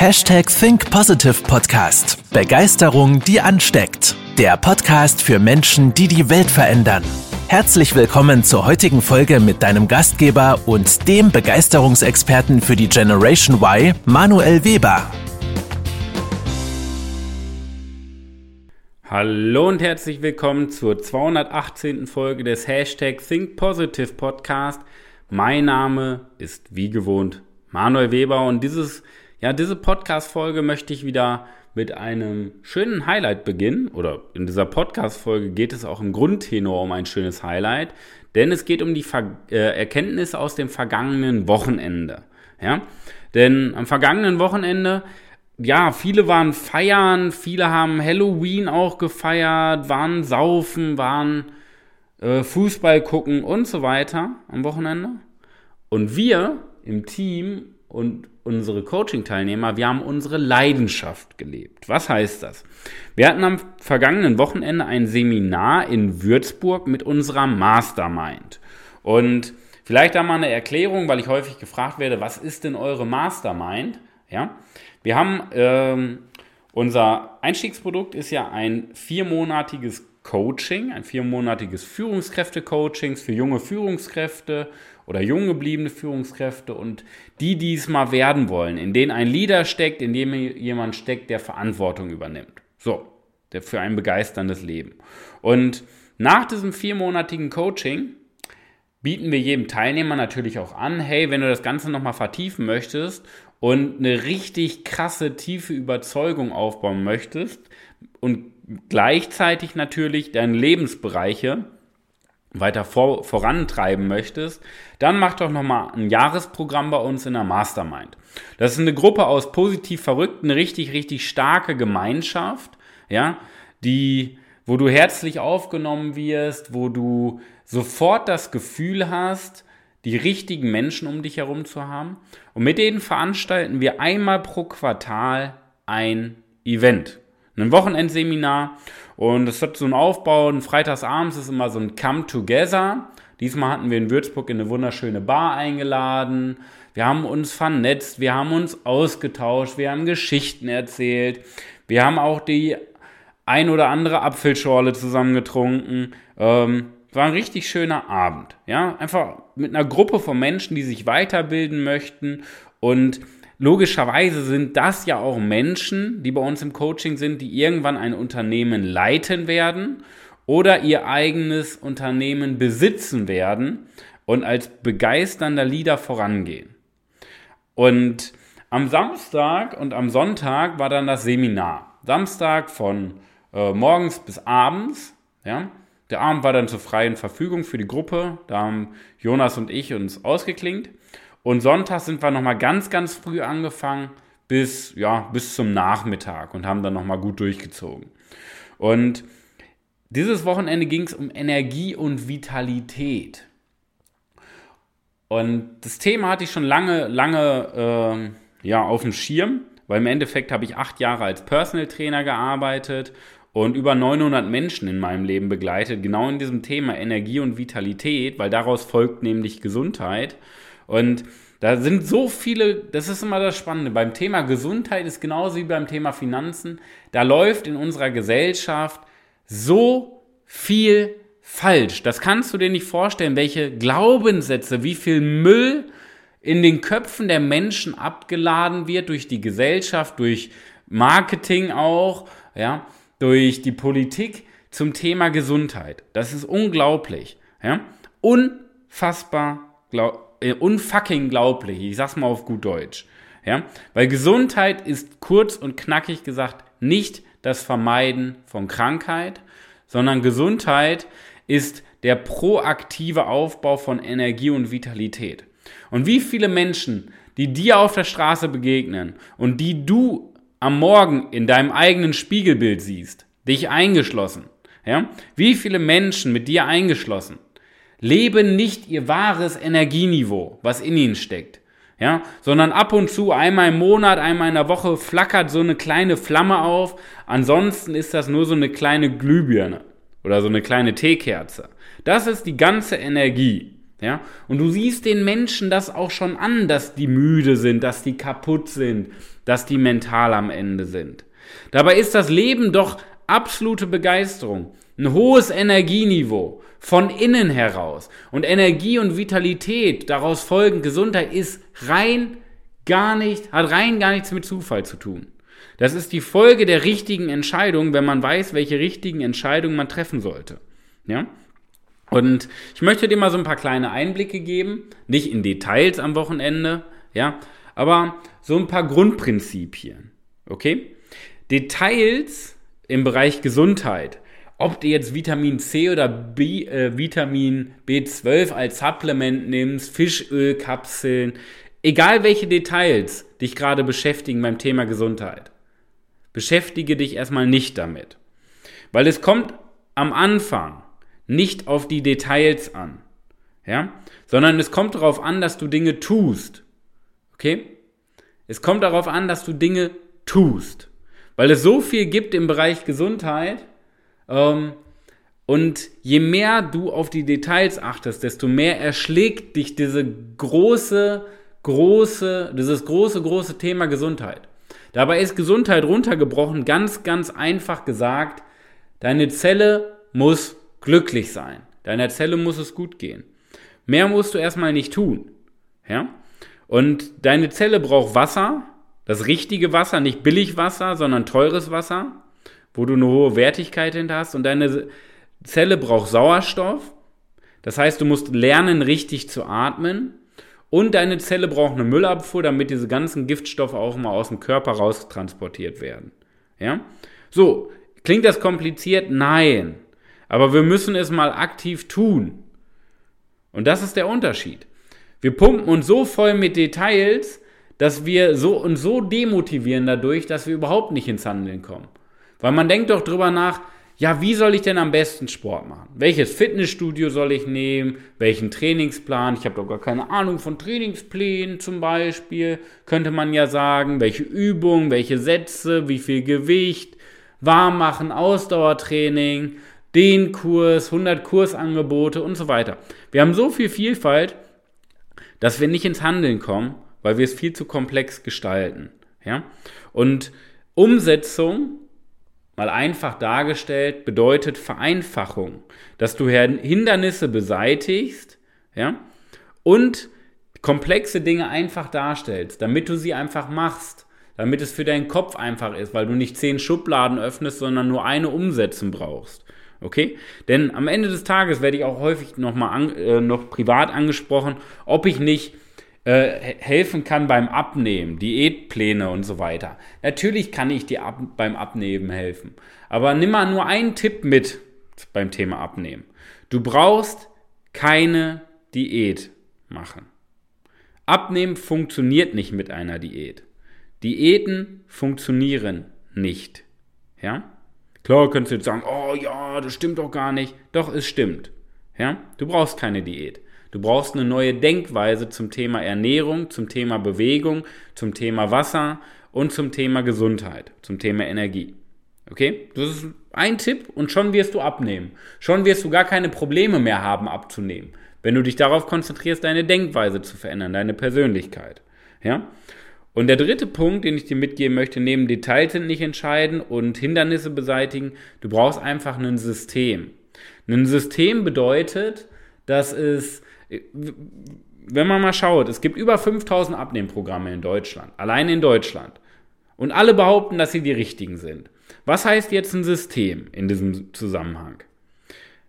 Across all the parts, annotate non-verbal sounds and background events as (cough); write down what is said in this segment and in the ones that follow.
Hashtag Think Positive Podcast. Begeisterung, die ansteckt. Der Podcast für Menschen, die die Welt verändern. Herzlich willkommen zur heutigen Folge mit deinem Gastgeber und dem Begeisterungsexperten für die Generation Y, Manuel Weber. Hallo und herzlich willkommen zur 218. Folge des Hashtag Think Positive Podcast. Mein Name ist wie gewohnt Manuel Weber und dieses, ja, diese Podcast-Folge möchte ich wieder mit einem schönen Highlight beginnen. Oder in dieser Podcast-Folge geht es auch im Grundtenor um ein schönes Highlight, denn es geht um die Ver äh, Erkenntnisse aus dem vergangenen Wochenende. Ja? Denn am vergangenen Wochenende ja, viele waren feiern, viele haben Halloween auch gefeiert, waren saufen, waren äh, Fußball gucken und so weiter am Wochenende. Und wir im Team und unsere Coaching-Teilnehmer, wir haben unsere Leidenschaft gelebt. Was heißt das? Wir hatten am vergangenen Wochenende ein Seminar in Würzburg mit unserer Mastermind. Und vielleicht da mal eine Erklärung, weil ich häufig gefragt werde, was ist denn eure Mastermind? Ja, wir haben ähm, unser Einstiegsprodukt ist ja ein viermonatiges Coaching, ein viermonatiges Führungskräfte-Coaching für junge Führungskräfte oder jung gebliebene Führungskräfte und die, die es mal werden wollen, in denen ein Leader steckt, in dem jemand steckt, der Verantwortung übernimmt. So, der für ein begeisterndes Leben. Und nach diesem viermonatigen Coaching bieten wir jedem Teilnehmer natürlich auch an, hey, wenn du das Ganze nochmal vertiefen möchtest und eine richtig krasse, tiefe Überzeugung aufbauen möchtest und gleichzeitig natürlich deine Lebensbereiche weiter vor, vorantreiben möchtest, dann mach doch nochmal ein Jahresprogramm bei uns in der Mastermind. Das ist eine Gruppe aus positiv Verrückten, richtig, richtig starke Gemeinschaft, ja, die, wo du herzlich aufgenommen wirst, wo du sofort das Gefühl hast, die richtigen Menschen um dich herum zu haben. Und mit denen veranstalten wir einmal pro Quartal ein Event ein Wochenendseminar und es hat so einen Aufbau. Und freitagsabends ist immer so ein Come Together. Diesmal hatten wir in Würzburg in eine wunderschöne Bar eingeladen. Wir haben uns vernetzt, wir haben uns ausgetauscht, wir haben Geschichten erzählt. Wir haben auch die ein oder andere Apfelschorle zusammen getrunken. Ähm, war ein richtig schöner Abend. Ja, einfach mit einer Gruppe von Menschen, die sich weiterbilden möchten und Logischerweise sind das ja auch Menschen, die bei uns im Coaching sind, die irgendwann ein Unternehmen leiten werden oder ihr eigenes Unternehmen besitzen werden und als begeisternder Leader vorangehen. Und am Samstag und am Sonntag war dann das Seminar. Samstag von äh, morgens bis abends. Ja. Der Abend war dann zur freien Verfügung für die Gruppe. Da haben Jonas und ich uns ausgeklingt. Und Sonntag sind wir nochmal ganz, ganz früh angefangen bis, ja, bis zum Nachmittag und haben dann nochmal gut durchgezogen. Und dieses Wochenende ging es um Energie und Vitalität. Und das Thema hatte ich schon lange, lange äh, ja, auf dem Schirm, weil im Endeffekt habe ich acht Jahre als Personal Trainer gearbeitet und über 900 Menschen in meinem Leben begleitet, genau in diesem Thema Energie und Vitalität, weil daraus folgt nämlich Gesundheit. Und da sind so viele, das ist immer das Spannende. Beim Thema Gesundheit ist genauso wie beim Thema Finanzen. Da läuft in unserer Gesellschaft so viel falsch. Das kannst du dir nicht vorstellen, welche Glaubenssätze, wie viel Müll in den Köpfen der Menschen abgeladen wird durch die Gesellschaft, durch Marketing auch, ja, durch die Politik zum Thema Gesundheit. Das ist unglaublich, ja. Unfassbar, glaub, äh, unfucking glaublich. Ich sag's mal auf gut Deutsch. Ja? Weil Gesundheit ist kurz und knackig gesagt nicht das Vermeiden von Krankheit, sondern Gesundheit ist der proaktive Aufbau von Energie und Vitalität. Und wie viele Menschen, die dir auf der Straße begegnen und die du am Morgen in deinem eigenen Spiegelbild siehst, dich eingeschlossen, ja? Wie viele Menschen mit dir eingeschlossen leben nicht ihr wahres Energieniveau, was in ihnen steckt. Ja, sondern ab und zu einmal im Monat, einmal in der Woche flackert so eine kleine Flamme auf. Ansonsten ist das nur so eine kleine Glühbirne oder so eine kleine Teekerze. Das ist die ganze Energie. Ja? Und du siehst den Menschen das auch schon an, dass die müde sind, dass die kaputt sind, dass die mental am Ende sind. Dabei ist das Leben doch absolute Begeisterung, ein hohes Energieniveau von innen heraus. Und Energie und Vitalität, daraus folgend Gesundheit, ist rein gar nicht, hat rein gar nichts mit Zufall zu tun. Das ist die Folge der richtigen Entscheidung, wenn man weiß, welche richtigen Entscheidungen man treffen sollte. Ja? Und ich möchte dir mal so ein paar kleine Einblicke geben, nicht in Details am Wochenende, ja, aber so ein paar Grundprinzipien, okay? Details im Bereich Gesundheit, ob du jetzt Vitamin C oder B, äh, Vitamin B12 als Supplement nimmst, Fischölkapseln, egal welche Details dich gerade beschäftigen beim Thema Gesundheit, beschäftige dich erstmal nicht damit. Weil es kommt am Anfang nicht auf die Details an, ja, sondern es kommt darauf an, dass du Dinge tust. Okay? Es kommt darauf an, dass du Dinge tust, weil es so viel gibt im Bereich Gesundheit. Ähm, und je mehr du auf die Details achtest, desto mehr erschlägt dich diese große, große, dieses große, große Thema Gesundheit. Dabei ist Gesundheit runtergebrochen, ganz, ganz einfach gesagt, deine Zelle muss glücklich sein. Deiner Zelle muss es gut gehen. Mehr musst du erstmal nicht tun. Ja? Und deine Zelle braucht Wasser, das richtige Wasser, nicht Billigwasser, sondern teures Wasser, wo du eine hohe Wertigkeit hinter hast. Und deine Zelle braucht Sauerstoff. Das heißt, du musst lernen, richtig zu atmen. Und deine Zelle braucht eine Müllabfuhr, damit diese ganzen Giftstoffe auch mal aus dem Körper raus transportiert werden. Ja? So, klingt das kompliziert? Nein. Aber wir müssen es mal aktiv tun. Und das ist der Unterschied. Wir pumpen uns so voll mit Details, dass wir so und so demotivieren dadurch, dass wir überhaupt nicht ins Handeln kommen. Weil man denkt doch drüber nach, ja, wie soll ich denn am besten Sport machen? Welches Fitnessstudio soll ich nehmen? Welchen Trainingsplan? Ich habe doch gar keine Ahnung von Trainingsplänen zum Beispiel, könnte man ja sagen. Welche Übungen, welche Sätze, wie viel Gewicht, warm machen, Ausdauertraining, den Kurs, 100 Kursangebote und so weiter. Wir haben so viel Vielfalt, dass wir nicht ins Handeln kommen, weil wir es viel zu komplex gestalten. Ja? Und Umsetzung, mal einfach dargestellt, bedeutet Vereinfachung, dass du Hindernisse beseitigst ja? und komplexe Dinge einfach darstellst, damit du sie einfach machst, damit es für deinen Kopf einfach ist, weil du nicht zehn Schubladen öffnest, sondern nur eine umsetzen brauchst. Okay? Denn am Ende des Tages werde ich auch häufig noch mal an, äh, noch privat angesprochen, ob ich nicht äh, helfen kann beim Abnehmen, Diätpläne und so weiter. Natürlich kann ich dir ab, beim Abnehmen helfen. Aber nimm mal nur einen Tipp mit beim Thema Abnehmen. Du brauchst keine Diät machen. Abnehmen funktioniert nicht mit einer Diät. Diäten funktionieren nicht. Ja? Klar könntest du jetzt sagen, oh ja, das stimmt doch gar nicht. Doch, es stimmt. Ja? Du brauchst keine Diät. Du brauchst eine neue Denkweise zum Thema Ernährung, zum Thema Bewegung, zum Thema Wasser und zum Thema Gesundheit, zum Thema Energie. Okay? Das ist ein Tipp und schon wirst du abnehmen. Schon wirst du gar keine Probleme mehr haben abzunehmen, wenn du dich darauf konzentrierst, deine Denkweise zu verändern, deine Persönlichkeit. Ja? Und der dritte Punkt, den ich dir mitgeben möchte, neben Details sind nicht entscheiden und Hindernisse beseitigen, du brauchst einfach ein System. Ein System bedeutet, dass es, wenn man mal schaut, es gibt über 5000 Abnehmprogramme in Deutschland, allein in Deutschland. Und alle behaupten, dass sie die richtigen sind. Was heißt jetzt ein System in diesem Zusammenhang?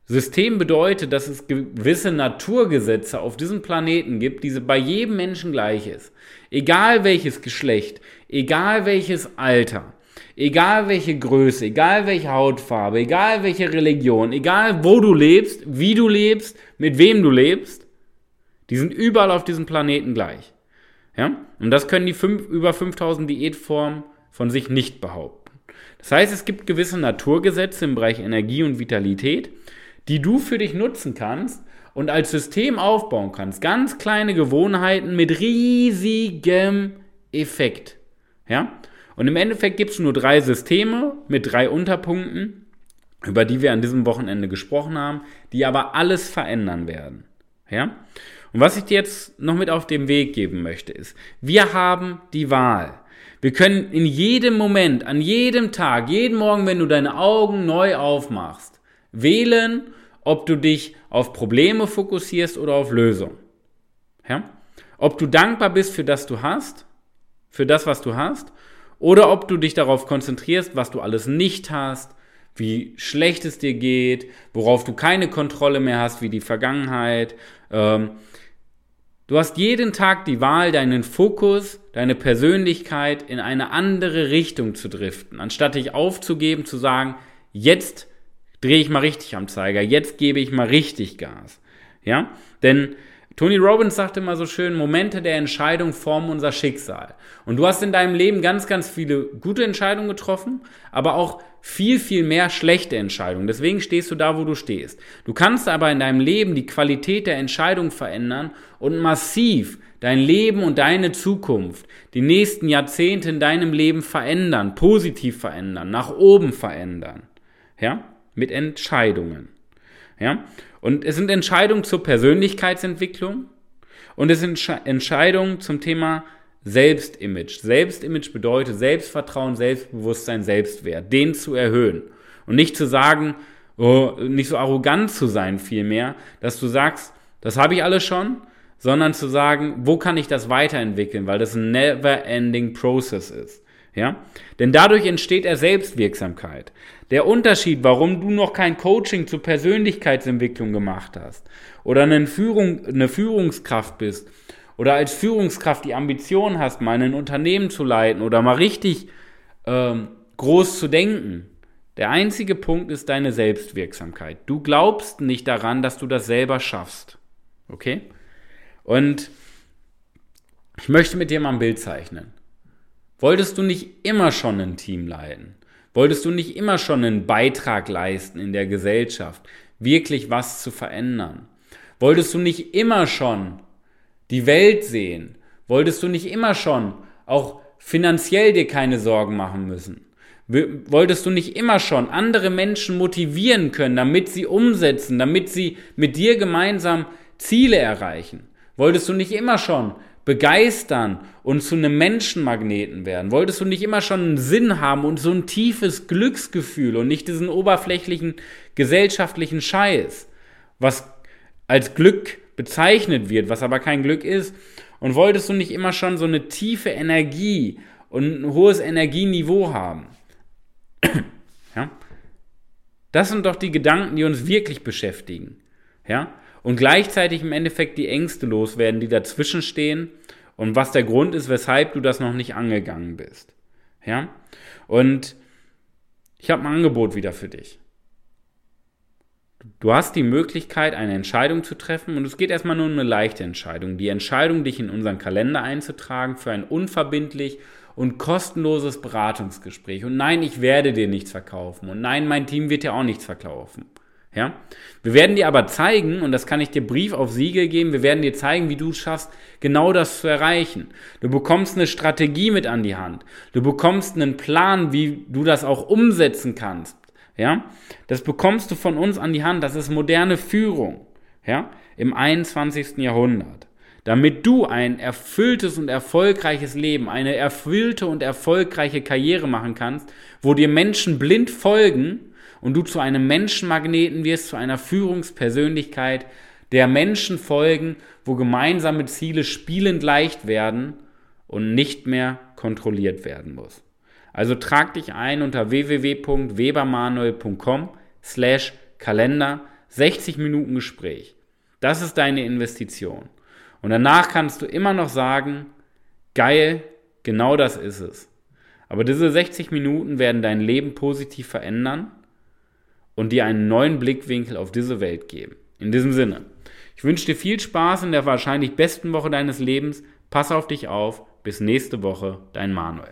System bedeutet, dass es gewisse Naturgesetze auf diesem Planeten gibt, die bei jedem Menschen gleich ist. Egal welches Geschlecht, egal welches Alter, egal welche Größe, egal welche Hautfarbe, egal welche Religion, egal wo du lebst, wie du lebst, mit wem du lebst, die sind überall auf diesem Planeten gleich. Ja? Und das können die fünf, über 5000 Diätformen von sich nicht behaupten. Das heißt, es gibt gewisse Naturgesetze im Bereich Energie und Vitalität, die du für dich nutzen kannst und als System aufbauen kannst. Ganz kleine Gewohnheiten mit riesigem Effekt. Ja? Und im Endeffekt gibt es nur drei Systeme mit drei Unterpunkten, über die wir an diesem Wochenende gesprochen haben, die aber alles verändern werden. Ja? Und was ich dir jetzt noch mit auf den Weg geben möchte, ist, wir haben die Wahl. Wir können in jedem Moment, an jedem Tag, jeden Morgen, wenn du deine Augen neu aufmachst, wählen, ob du dich auf Probleme fokussierst oder auf Lösungen. Ja? Ob du dankbar bist für das du hast, für das, was du hast, oder ob du dich darauf konzentrierst, was du alles nicht hast, wie schlecht es dir geht, worauf du keine Kontrolle mehr hast, wie die Vergangenheit. Ähm, du hast jeden Tag die Wahl, deinen Fokus, deine Persönlichkeit in eine andere Richtung zu driften, anstatt dich aufzugeben, zu sagen, jetzt drehe ich mal richtig am Zeiger, jetzt gebe ich mal richtig Gas. Ja? Denn Tony Robbins sagte immer so schön, Momente der Entscheidung formen unser Schicksal. Und du hast in deinem Leben ganz, ganz viele gute Entscheidungen getroffen, aber auch viel, viel mehr schlechte Entscheidungen. Deswegen stehst du da, wo du stehst. Du kannst aber in deinem Leben die Qualität der Entscheidung verändern und massiv dein Leben und deine Zukunft, die nächsten Jahrzehnte in deinem Leben verändern, positiv verändern, nach oben verändern. Ja? Mit Entscheidungen. Ja? Und es sind Entscheidungen zur Persönlichkeitsentwicklung und es sind Entscheidungen zum Thema Selbstimage. Selbstimage bedeutet Selbstvertrauen, Selbstbewusstsein, Selbstwert, den zu erhöhen. Und nicht zu sagen, oh, nicht so arrogant zu sein vielmehr, dass du sagst, das habe ich alles schon, sondern zu sagen, wo kann ich das weiterentwickeln, weil das ein never-ending Process ist. Ja? Denn dadurch entsteht er Selbstwirksamkeit. Der Unterschied, warum du noch kein Coaching zur Persönlichkeitsentwicklung gemacht hast oder eine, Führung, eine Führungskraft bist oder als Führungskraft die Ambition hast, mal ein Unternehmen zu leiten oder mal richtig ähm, groß zu denken, der einzige Punkt ist deine Selbstwirksamkeit. Du glaubst nicht daran, dass du das selber schaffst. Okay? Und ich möchte mit dir mal ein Bild zeichnen. Wolltest du nicht immer schon ein Team leiten? Wolltest du nicht immer schon einen Beitrag leisten in der Gesellschaft, wirklich was zu verändern? Wolltest du nicht immer schon die Welt sehen? Wolltest du nicht immer schon auch finanziell dir keine Sorgen machen müssen? Wolltest du nicht immer schon andere Menschen motivieren können, damit sie umsetzen, damit sie mit dir gemeinsam Ziele erreichen? Wolltest du nicht immer schon begeistern und zu einem Menschenmagneten werden? Wolltest du nicht immer schon einen Sinn haben und so ein tiefes Glücksgefühl und nicht diesen oberflächlichen gesellschaftlichen Scheiß, was als Glück bezeichnet wird, was aber kein Glück ist? Und wolltest du nicht immer schon so eine tiefe Energie und ein hohes Energieniveau haben? (clears throat) ja? Das sind doch die Gedanken, die uns wirklich beschäftigen. Ja? und gleichzeitig im Endeffekt die Ängste loswerden, die dazwischen stehen und was der Grund ist, weshalb du das noch nicht angegangen bist. Ja? Und ich habe ein Angebot wieder für dich. Du hast die Möglichkeit, eine Entscheidung zu treffen und es geht erstmal nur um eine leichte Entscheidung. Die Entscheidung, dich in unseren Kalender einzutragen für ein unverbindlich und kostenloses Beratungsgespräch. Und nein, ich werde dir nichts verkaufen. Und nein, mein Team wird dir auch nichts verkaufen. Ja? Wir werden dir aber zeigen, und das kann ich dir Brief auf Siegel geben, wir werden dir zeigen, wie du es schaffst, genau das zu erreichen. Du bekommst eine Strategie mit an die Hand. Du bekommst einen Plan, wie du das auch umsetzen kannst. Ja? Das bekommst du von uns an die Hand. Das ist moderne Führung. Ja? Im 21. Jahrhundert. Damit du ein erfülltes und erfolgreiches Leben, eine erfüllte und erfolgreiche Karriere machen kannst, wo dir Menschen blind folgen, und du zu einem Menschenmagneten wirst, zu einer Führungspersönlichkeit, der Menschen folgen, wo gemeinsame Ziele spielend leicht werden und nicht mehr kontrolliert werden muss. Also trag dich ein unter www.webermanuel.com slash Kalender 60 Minuten Gespräch. Das ist deine Investition. Und danach kannst du immer noch sagen, geil, genau das ist es. Aber diese 60 Minuten werden dein Leben positiv verändern und dir einen neuen Blickwinkel auf diese Welt geben. In diesem Sinne, ich wünsche dir viel Spaß in der wahrscheinlich besten Woche deines Lebens. Pass auf dich auf. Bis nächste Woche, dein Manuel.